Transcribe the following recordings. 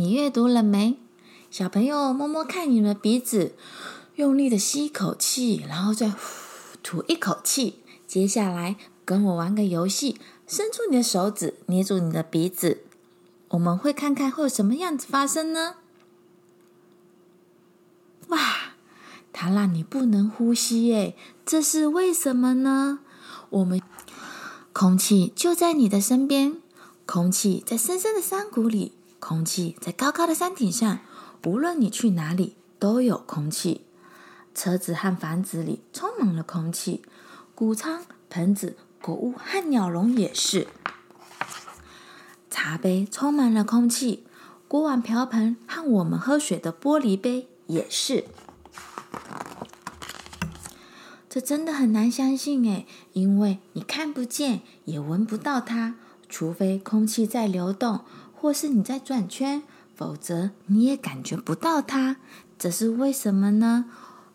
你阅读了没？小朋友摸摸看你的鼻子，用力的吸一口气，然后再吐一口气。接下来跟我玩个游戏，伸出你的手指，捏住你的鼻子，我们会看看会有什么样子发生呢？哇，它让你不能呼吸耶，这是为什么呢？我们空气就在你的身边，空气在深深的山谷里，空气在高高的山顶上。无论你去哪里，都有空气。车子和房子里充满了空气，谷仓、盆子、谷物和鸟笼也是。茶杯充满了空气，锅碗瓢盆和我们喝水的玻璃杯也是。这真的很难相信诶，因为你看不见，也闻不到它，除非空气在流动，或是你在转圈。否则你也感觉不到它，这是为什么呢？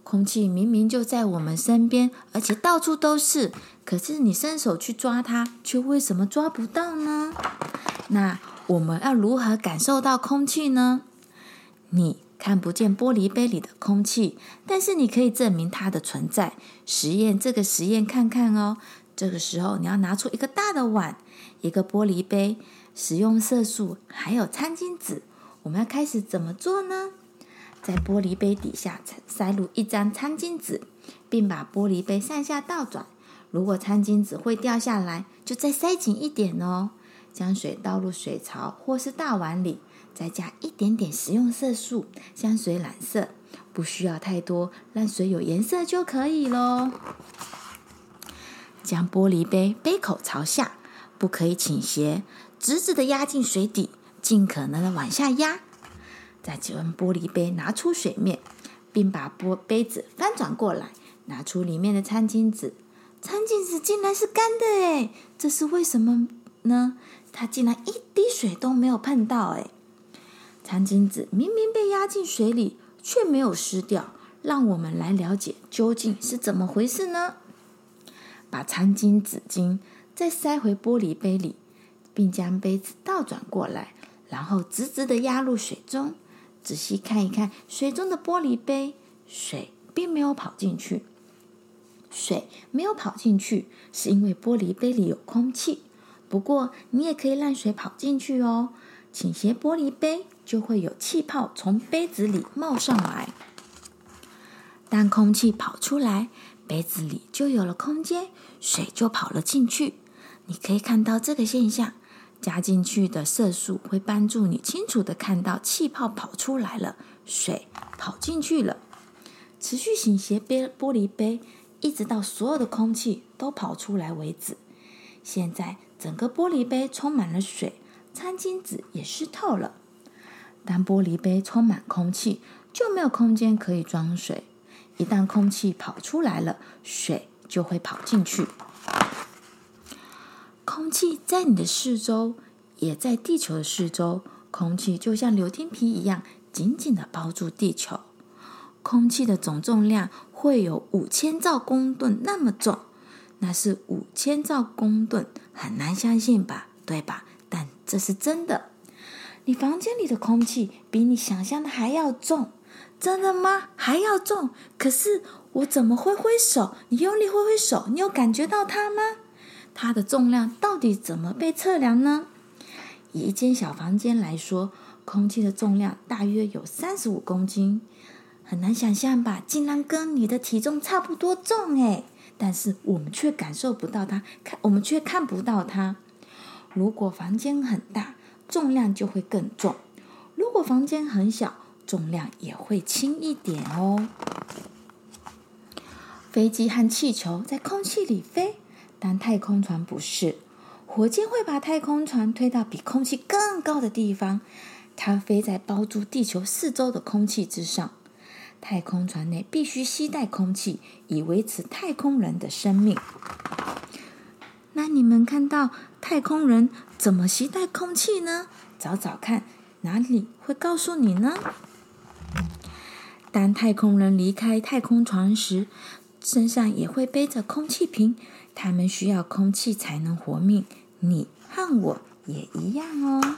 空气明明就在我们身边，而且到处都是，可是你伸手去抓它，却为什么抓不到呢？那我们要如何感受到空气呢？你看不见玻璃杯里的空气，但是你可以证明它的存在。实验这个实验看看哦。这个时候你要拿出一个大的碗，一个玻璃杯，食用色素，还有餐巾纸。我们要开始怎么做呢？在玻璃杯底下塞入一张餐巾纸，并把玻璃杯上下倒转。如果餐巾纸会掉下来，就再塞紧一点哦。将水倒入水槽或是大碗里，再加一点点食用色素，将水染色。不需要太多，让水有颜色就可以喽。将玻璃杯杯口朝下，不可以倾斜，直直的压进水底。尽可能的往下压，再将玻璃杯拿出水面，并把玻杯子翻转过来，拿出里面的餐巾纸。餐巾纸竟然是干的诶，这是为什么呢？它竟然一滴水都没有碰到诶。餐巾纸明明被压进水里，却没有湿掉。让我们来了解究竟是怎么回事呢？把餐巾纸巾再塞回玻璃杯里，并将杯子倒转过来。然后直直的压入水中，仔细看一看水中的玻璃杯，水并没有跑进去。水没有跑进去，是因为玻璃杯里有空气。不过你也可以让水跑进去哦。倾斜玻璃杯，就会有气泡从杯子里冒上来。当空气跑出来，杯子里就有了空间，水就跑了进去。你可以看到这个现象。加进去的色素会帮助你清楚地看到气泡跑出来了，水跑进去了。持续型斜杯玻璃杯，一直到所有的空气都跑出来为止。现在整个玻璃杯充满了水，餐巾纸也湿透了。当玻璃杯充满空气，就没有空间可以装水。一旦空气跑出来了，水就会跑进去。空气在你的四周，也在地球的四周。空气就像柳丁皮一样，紧紧的包住地球。空气的总重量会有五千兆公吨那么重，那是五千兆公吨，很难相信吧？对吧？但这是真的。你房间里的空气比你想象的还要重，真的吗？还要重？可是我怎么挥挥手？你用力挥挥手，你有感觉到它吗？它的重量到底怎么被测量呢？以一间小房间来说，空气的重量大约有三十五公斤，很难想象吧？竟然跟你的体重差不多重诶！但是我们却感受不到它，看我们却看不到它。如果房间很大，重量就会更重；如果房间很小，重量也会轻一点哦。飞机和气球在空气里飞。但太空船不是，火箭会把太空船推到比空气更高的地方，它飞在包住地球四周的空气之上。太空船内必须携带空气，以维持太空人的生命。那你们看到太空人怎么携带空气呢？找找看，哪里会告诉你呢？当太空人离开太空船时，身上也会背着空气瓶。他们需要空气才能活命，你和我也一样哦。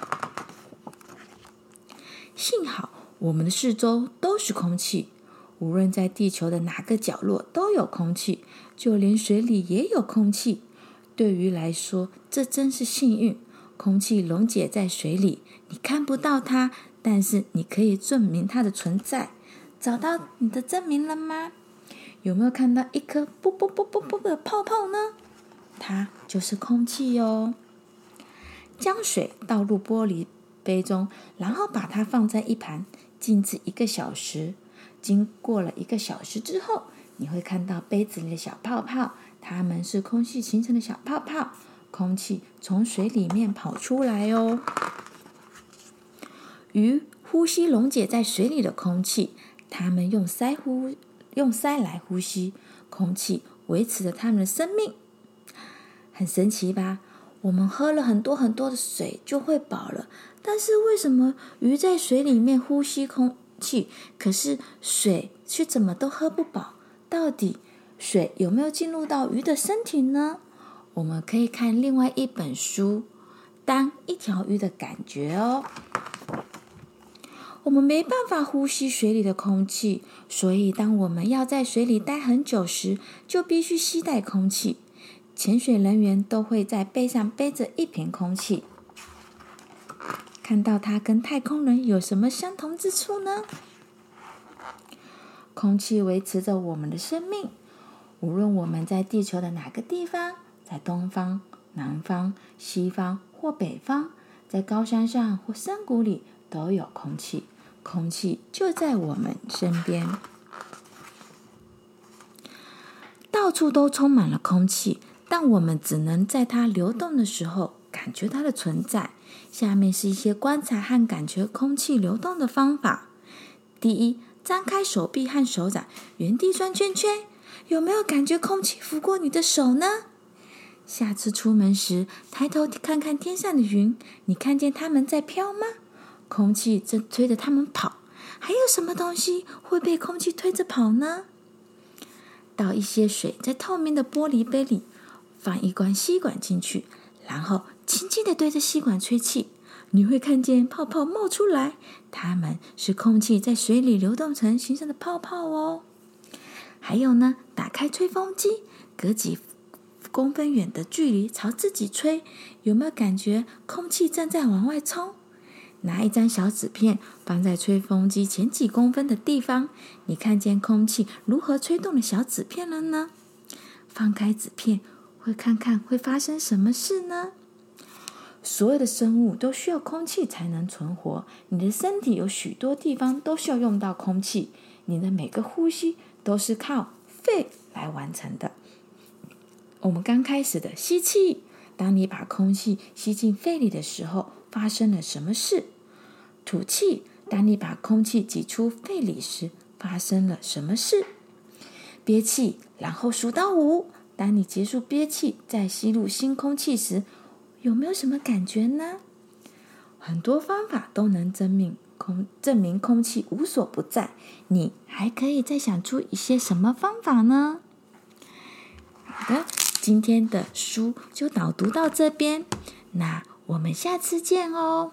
幸好我们的四周都是空气，无论在地球的哪个角落都有空气，就连水里也有空气。对鱼来说，这真是幸运。空气溶解在水里，你看不到它，但是你可以证明它的存在。找到你的证明了吗？有没有看到一颗啵啵啵啵啵的泡泡呢？它就是空气哟。将水倒入玻璃杯中，然后把它放在一旁静置一个小时。经过了一个小时之后，你会看到杯子里的小泡泡，它们是空气形成的小泡泡。空气从水里面跑出来哦。鱼呼吸溶解在水里的空气，它们用鳃呼用鳃来呼吸空气，维持着它们的生命。很神奇吧？我们喝了很多很多的水就会饱了，但是为什么鱼在水里面呼吸空气，可是水却怎么都喝不饱？到底水有没有进入到鱼的身体呢？我们可以看另外一本书《当一条鱼的感觉》哦。我们没办法呼吸水里的空气，所以当我们要在水里待很久时，就必须携带空气。潜水人员都会在背上背着一瓶空气。看到它跟太空人有什么相同之处呢？空气维持着我们的生命，无论我们在地球的哪个地方，在东方、南方、西方或北方，在高山上或山谷里，都有空气。空气就在我们身边，到处都充满了空气。但我们只能在它流动的时候感觉它的存在。下面是一些观察和感觉空气流动的方法。第一，张开手臂和手掌，原地转圈圈。有没有感觉空气拂过你的手呢？下次出门时，抬头看看天上的云，你看见它们在飘吗？空气正推着它们跑。还有什么东西会被空气推着跑呢？倒一些水在透明的玻璃杯里。放一罐吸管进去，然后轻轻地对着吸管吹气，你会看见泡泡冒出来。它们是空气在水里流动成形成的泡泡哦。还有呢，打开吹风机，隔几公分远的距离朝自己吹，有没有感觉空气正在往外冲？拿一张小纸片放在吹风机前几公分的地方，你看见空气如何吹动了小纸片了呢？放开纸片。会看看会发生什么事呢？所有的生物都需要空气才能存活。你的身体有许多地方都需要用到空气，你的每个呼吸都是靠肺来完成的。我们刚开始的吸气，当你把空气吸进肺里的时候，发生了什么事？吐气，当你把空气挤出肺里时，发生了什么事？憋气，然后数到五。当你结束憋气，再吸入新空气时，有没有什么感觉呢？很多方法都能证明空证明空气无所不在。你还可以再想出一些什么方法呢？好的，今天的书就导读到这边，那我们下次见哦。